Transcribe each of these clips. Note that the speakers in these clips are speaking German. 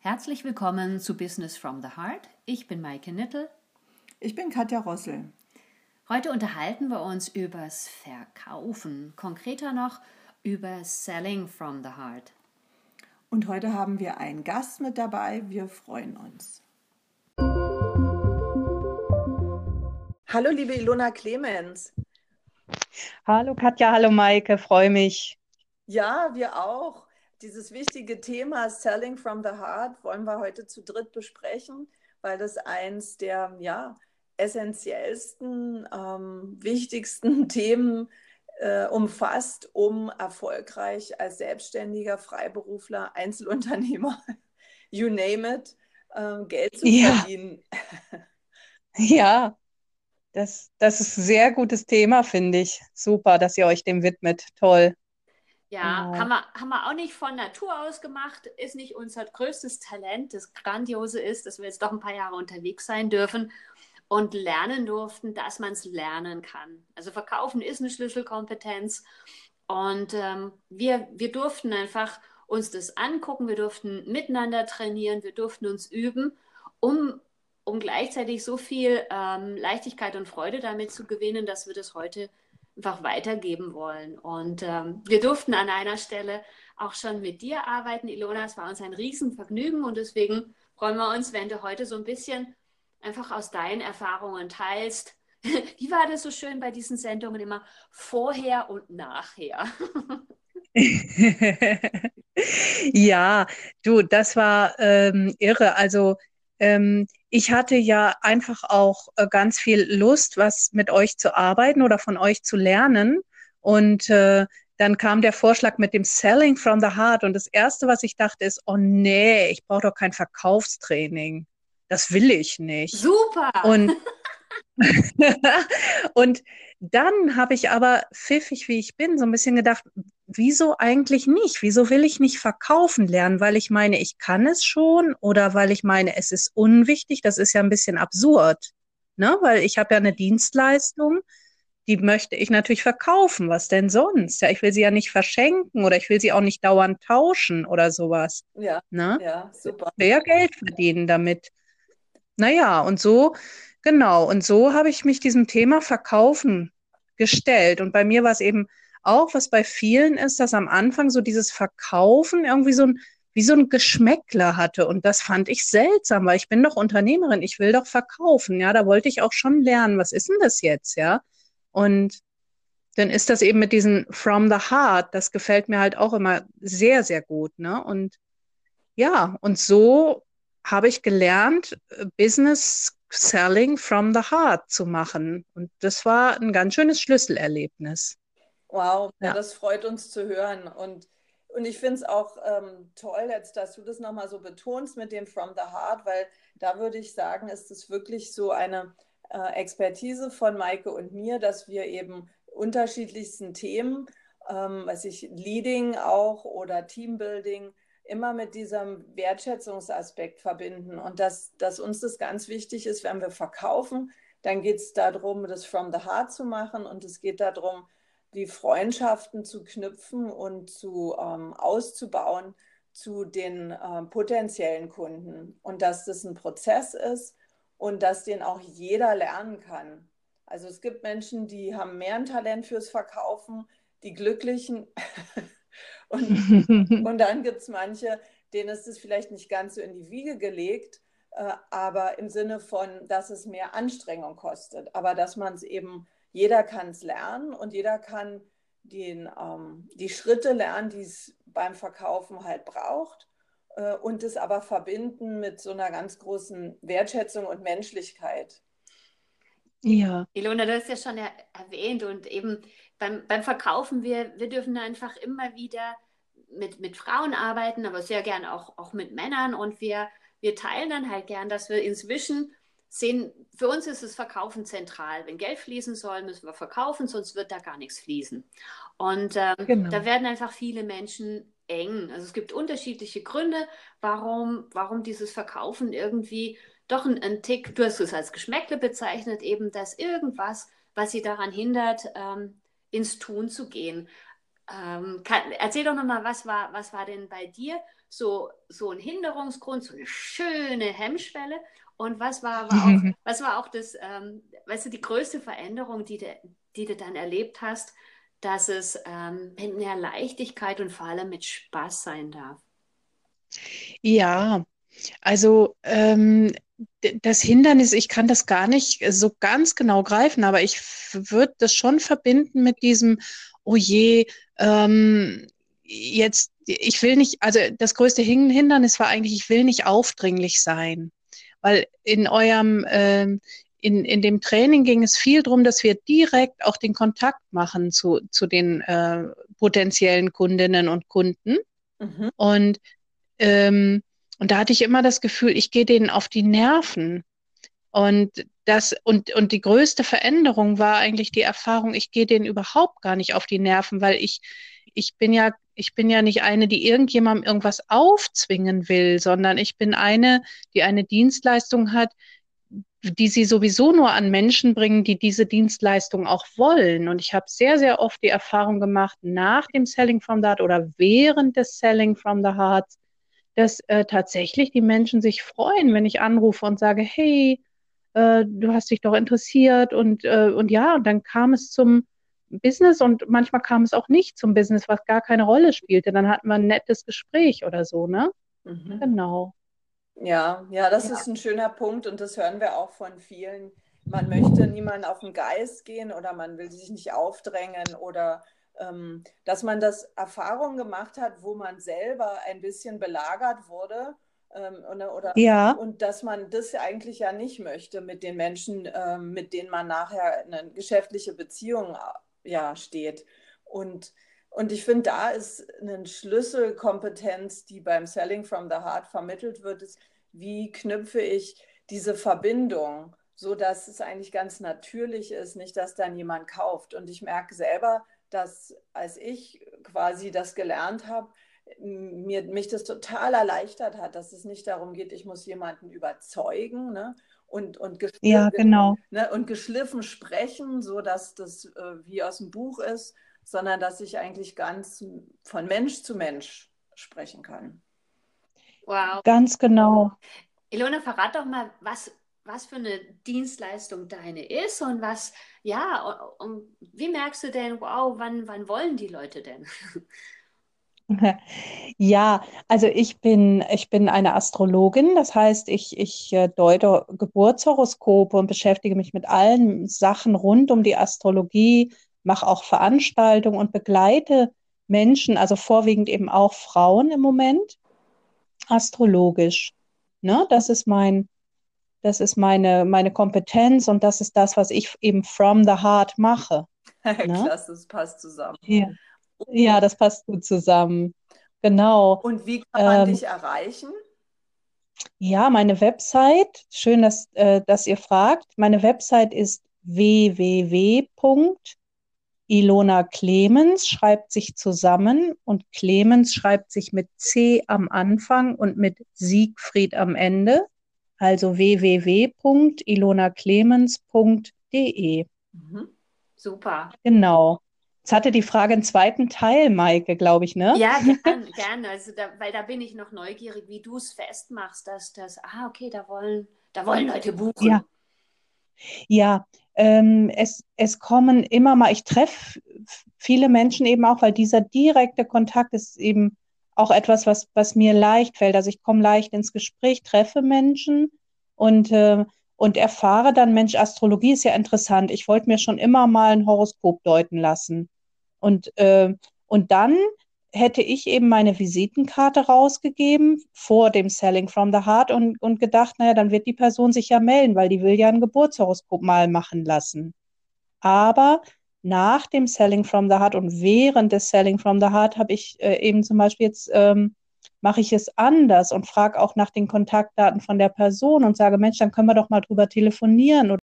Herzlich willkommen zu Business from the Heart. Ich bin Maike Nittel. Ich bin Katja Rossel. Heute unterhalten wir uns übers Verkaufen, konkreter noch über Selling from the Heart. Und heute haben wir einen Gast mit dabei. Wir freuen uns. Hallo, liebe Ilona Clemens. Hallo Katja, hallo Maike, freue mich. Ja, wir auch. Dieses wichtige Thema Selling from the Heart wollen wir heute zu dritt besprechen, weil das eins der ja, essentiellsten, ähm, wichtigsten Themen äh, umfasst, um erfolgreich als Selbstständiger, Freiberufler, Einzelunternehmer, you name it, äh, Geld zu ja. verdienen. Ja, das, das ist ein sehr gutes Thema, finde ich. Super, dass ihr euch dem widmet. Toll. Ja, genau. haben, wir, haben wir auch nicht von Natur aus gemacht, ist nicht unser größtes Talent. Das Grandiose ist, dass wir jetzt doch ein paar Jahre unterwegs sein dürfen und lernen durften, dass man es lernen kann. Also Verkaufen ist eine Schlüsselkompetenz und ähm, wir, wir durften einfach uns das angucken, wir durften miteinander trainieren, wir durften uns üben, um um gleichzeitig so viel ähm, Leichtigkeit und Freude damit zu gewinnen, dass wir das heute einfach weitergeben wollen. Und ähm, wir durften an einer Stelle auch schon mit dir arbeiten, Ilona. Es war uns ein Riesenvergnügen und deswegen freuen wir uns, wenn du heute so ein bisschen einfach aus deinen Erfahrungen teilst. Wie war das so schön bei diesen Sendungen immer vorher und nachher? ja, du, das war ähm, irre. Also ähm, ich hatte ja einfach auch äh, ganz viel Lust, was mit euch zu arbeiten oder von euch zu lernen. Und äh, dann kam der Vorschlag mit dem Selling from the Heart. Und das Erste, was ich dachte, ist, oh nee, ich brauche doch kein Verkaufstraining. Das will ich nicht. Super. Und, und dann habe ich aber, pfiffig wie ich bin, so ein bisschen gedacht, wieso eigentlich nicht? Wieso will ich nicht verkaufen lernen? Weil ich meine, ich kann es schon oder weil ich meine, es ist unwichtig? Das ist ja ein bisschen absurd, ne? Weil ich habe ja eine Dienstleistung, die möchte ich natürlich verkaufen. Was denn sonst? Ja, ich will sie ja nicht verschenken oder ich will sie auch nicht dauernd tauschen oder sowas. Ja, ne? ja, super. Ich will ja Geld verdienen damit. Naja, und so Genau, und so habe ich mich diesem Thema Verkaufen gestellt. Und bei mir war es eben auch, was bei vielen ist, dass am Anfang so dieses Verkaufen irgendwie so ein, wie so ein Geschmäckler hatte. Und das fand ich seltsam, weil ich bin doch Unternehmerin, ich will doch verkaufen. Ja, da wollte ich auch schon lernen, was ist denn das jetzt, ja? Und dann ist das eben mit diesem From the Heart, das gefällt mir halt auch immer sehr, sehr gut, ne? Und ja, und so habe ich gelernt, äh, Business Selling from the Heart zu machen. Und das war ein ganz schönes Schlüsselerlebnis. Wow, ja. das freut uns zu hören. Und, und ich finde es auch ähm, toll, jetzt, dass du das nochmal so betonst mit dem From the Heart, weil da würde ich sagen, ist es wirklich so eine äh, Expertise von Maike und mir, dass wir eben unterschiedlichsten Themen, ähm, weiß ich, Leading auch oder Teambuilding, immer mit diesem Wertschätzungsaspekt verbinden und dass, dass uns das ganz wichtig ist, wenn wir verkaufen, dann geht es darum, das from the heart zu machen und es geht darum, die Freundschaften zu knüpfen und zu ähm, auszubauen zu den äh, potenziellen Kunden und dass das ein Prozess ist und dass den auch jeder lernen kann. Also es gibt Menschen, die haben mehr ein Talent fürs Verkaufen, die Glücklichen Und, und dann gibt es manche, denen ist es vielleicht nicht ganz so in die Wiege gelegt, äh, aber im Sinne von, dass es mehr Anstrengung kostet. Aber dass man es eben, jeder kann es lernen und jeder kann den, ähm, die Schritte lernen, die es beim Verkaufen halt braucht äh, und es aber verbinden mit so einer ganz großen Wertschätzung und Menschlichkeit. Ja. Ilona, du hast ja schon erwähnt und eben beim, beim Verkaufen, wir, wir dürfen einfach immer wieder mit, mit Frauen arbeiten, aber sehr gern auch, auch mit Männern und wir, wir teilen dann halt gern, dass wir inzwischen sehen, für uns ist das Verkaufen zentral. Wenn Geld fließen soll, müssen wir verkaufen, sonst wird da gar nichts fließen. Und ähm, genau. da werden einfach viele Menschen eng. Also es gibt unterschiedliche Gründe, warum, warum dieses Verkaufen irgendwie doch ein, ein Tick, du hast es als Geschmäckle bezeichnet, eben, dass irgendwas, was sie daran hindert, ähm, ins Tun zu gehen. Ähm, kann, erzähl doch nochmal, was war, was war denn bei dir so, so ein Hinderungsgrund, so eine schöne Hemmschwelle? Und was war aber auch, was war auch das, ähm, weißt du, die größte Veränderung, die, de, die du dann erlebt hast, dass es ähm, mit mehr Leichtigkeit und vor allem mit Spaß sein darf? Ja, also ähm, das Hindernis, ich kann das gar nicht so ganz genau greifen, aber ich würde das schon verbinden mit diesem, oh je, ähm, jetzt, ich will nicht, also das größte Hindernis war eigentlich, ich will nicht aufdringlich sein. Weil in eurem, ähm, in, in dem Training ging es viel darum, dass wir direkt auch den Kontakt machen zu, zu den äh, potenziellen Kundinnen und Kunden. Mhm. Und ähm, und da hatte ich immer das Gefühl, ich gehe denen auf die Nerven. Und das, und, und die größte Veränderung war eigentlich die Erfahrung, ich gehe denen überhaupt gar nicht auf die Nerven, weil ich, ich bin ja, ich bin ja nicht eine, die irgendjemandem irgendwas aufzwingen will, sondern ich bin eine, die eine Dienstleistung hat, die sie sowieso nur an Menschen bringen, die diese Dienstleistung auch wollen. Und ich habe sehr, sehr oft die Erfahrung gemacht, nach dem Selling from the Heart oder während des Selling from the Heart, dass äh, tatsächlich die Menschen sich freuen, wenn ich anrufe und sage, hey, äh, du hast dich doch interessiert und, äh, und ja, und dann kam es zum Business und manchmal kam es auch nicht zum Business, was gar keine Rolle spielte. Dann hatten wir ein nettes Gespräch oder so, ne? Mhm. Genau. Ja, ja, das ja. ist ein schöner Punkt und das hören wir auch von vielen. Man möchte niemanden auf den Geist gehen oder man will sich nicht aufdrängen oder ähm, dass man das Erfahrung gemacht hat, wo man selber ein bisschen belagert wurde. Ähm, oder, ja. und dass man das eigentlich ja nicht möchte mit den Menschen, ähm, mit denen man nachher eine geschäftliche Beziehung ja, steht. Und, und ich finde, da ist eine Schlüsselkompetenz, die beim Selling from the Heart vermittelt wird, ist, wie knüpfe ich diese Verbindung, so dass es eigentlich ganz natürlich ist, nicht, dass dann jemand kauft. Und ich merke selber, dass als ich quasi das gelernt habe, mir, mich das total erleichtert hat, dass es nicht darum geht, ich muss jemanden überzeugen ne? Und, und, geschliffen, ja, genau. ne? und geschliffen sprechen, so dass das äh, wie aus dem Buch ist, sondern dass ich eigentlich ganz von Mensch zu Mensch sprechen kann. Wow. Ganz genau. Ilona, verrat doch mal, was was für eine Dienstleistung deine ist und was, ja, und wie merkst du denn, wow, wann, wann wollen die Leute denn? Ja, also ich bin, ich bin eine Astrologin, das heißt, ich, ich äh, deute Geburtshoroskope und beschäftige mich mit allen Sachen rund um die Astrologie, mache auch Veranstaltungen und begleite Menschen, also vorwiegend eben auch Frauen im Moment, astrologisch. Ne? Das ist mein, das ist meine, meine Kompetenz und das ist das, was ich eben from the heart mache. Ne? Klasse, das passt zusammen. Ja. Ja, das passt gut zusammen. Genau. Und wie kann man ähm, dich erreichen? Ja, meine Website, schön, dass, äh, dass ihr fragt. Meine Website ist www.ilona Clemens, schreibt sich zusammen und Clemens schreibt sich mit C am Anfang und mit Siegfried am Ende also www.ilonaclemens.de. Mhm. Super. Genau. Jetzt hatte die Frage einen zweiten Teil, Maike, glaube ich, ne? Ja, gerne. Gern. Also da, weil da bin ich noch neugierig, wie du es festmachst, dass das, ah, okay, da wollen, da wollen Leute buchen. Ja. Ja, ähm, es, es kommen immer mal, ich treffe viele Menschen eben auch, weil dieser direkte Kontakt ist eben auch etwas, was, was mir leicht fällt. Also ich komme leicht ins Gespräch, treffe Menschen und, äh, und erfahre dann, Mensch, Astrologie ist ja interessant. Ich wollte mir schon immer mal ein Horoskop deuten lassen. Und, äh, und dann hätte ich eben meine Visitenkarte rausgegeben vor dem Selling from the Heart und, und gedacht, naja, dann wird die Person sich ja melden, weil die will ja ein Geburtshoroskop mal machen lassen. Aber nach dem Selling from the Heart und während des Selling from the Heart habe ich äh, eben zum Beispiel jetzt, ähm, mache ich es anders und frage auch nach den Kontaktdaten von der Person und sage, Mensch, dann können wir doch mal drüber telefonieren.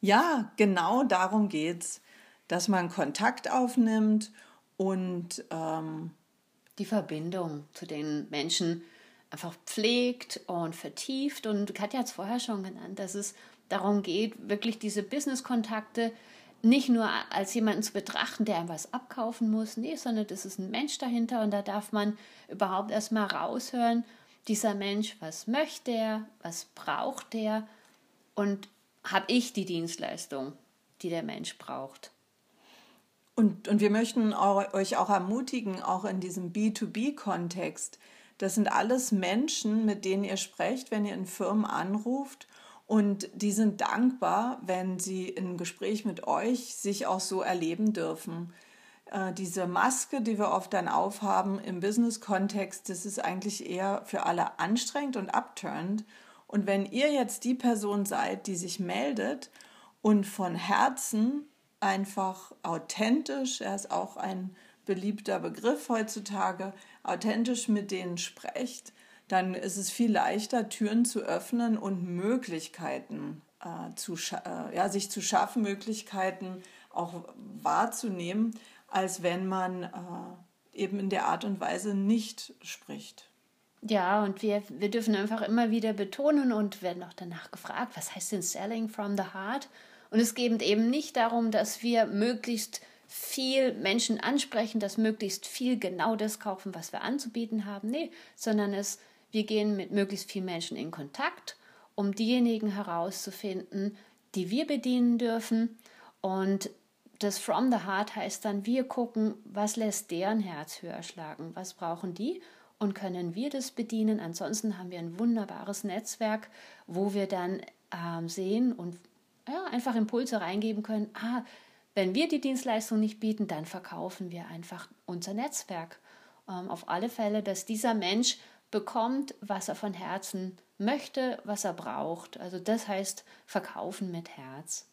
Ja, genau darum geht es, dass man Kontakt aufnimmt und ähm die Verbindung zu den Menschen einfach pflegt und vertieft. Und Katja hat es vorher schon genannt, dass es darum geht, wirklich diese Business-Kontakte nicht nur als jemanden zu betrachten, der einem was abkaufen muss, nee, sondern das ist ein Mensch dahinter und da darf man überhaupt erstmal raushören, dieser Mensch, was möchte er, was braucht er und habe ich die Dienstleistung, die der Mensch braucht. Und, und wir möchten euch auch ermutigen, auch in diesem B2B-Kontext. Das sind alles Menschen, mit denen ihr sprecht, wenn ihr in Firmen anruft und die sind dankbar, wenn sie im Gespräch mit euch sich auch so erleben dürfen. Äh, diese Maske, die wir oft dann aufhaben im Business-Kontext, das ist eigentlich eher für alle anstrengend und abturnt. Und wenn ihr jetzt die Person seid, die sich meldet und von Herzen einfach authentisch, er ist auch ein beliebter Begriff heutzutage, authentisch mit denen sprecht, dann ist es viel leichter, Türen zu öffnen und Möglichkeiten äh, zu äh, ja, sich zu schaffen, Möglichkeiten auch wahrzunehmen, als wenn man äh, eben in der Art und Weise nicht spricht. Ja, und wir, wir dürfen einfach immer wieder betonen und werden auch danach gefragt, was heißt denn Selling from the Heart? Und es geht eben nicht darum, dass wir möglichst viel Menschen ansprechen, dass möglichst viel genau das kaufen, was wir anzubieten haben. Nee, sondern es wir gehen mit möglichst vielen Menschen in Kontakt, um diejenigen herauszufinden, die wir bedienen dürfen. Und das From the Heart heißt dann, wir gucken, was lässt deren Herz höher schlagen, was brauchen die und können wir das bedienen. Ansonsten haben wir ein wunderbares Netzwerk, wo wir dann ähm, sehen und ja, einfach Impulse reingeben können. Ah, wenn wir die Dienstleistung nicht bieten, dann verkaufen wir einfach unser Netzwerk. Ähm, auf alle Fälle, dass dieser Mensch bekommt, was er von Herzen möchte, was er braucht. Also das heißt verkaufen mit Herz.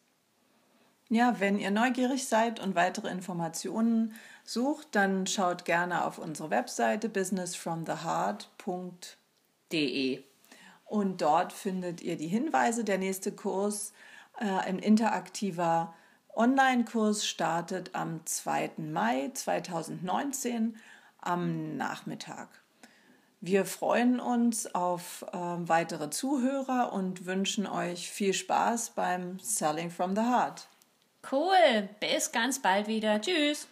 Ja, wenn ihr neugierig seid und weitere Informationen sucht, dann schaut gerne auf unsere Webseite businessfromtheheart.de. Und dort findet ihr die Hinweise. Der nächste Kurs, ein interaktiver Online-Kurs, startet am 2. Mai 2019 am Nachmittag. Wir freuen uns auf äh, weitere Zuhörer und wünschen euch viel Spaß beim Selling from the Heart. Cool, bis ganz bald wieder. Tschüss.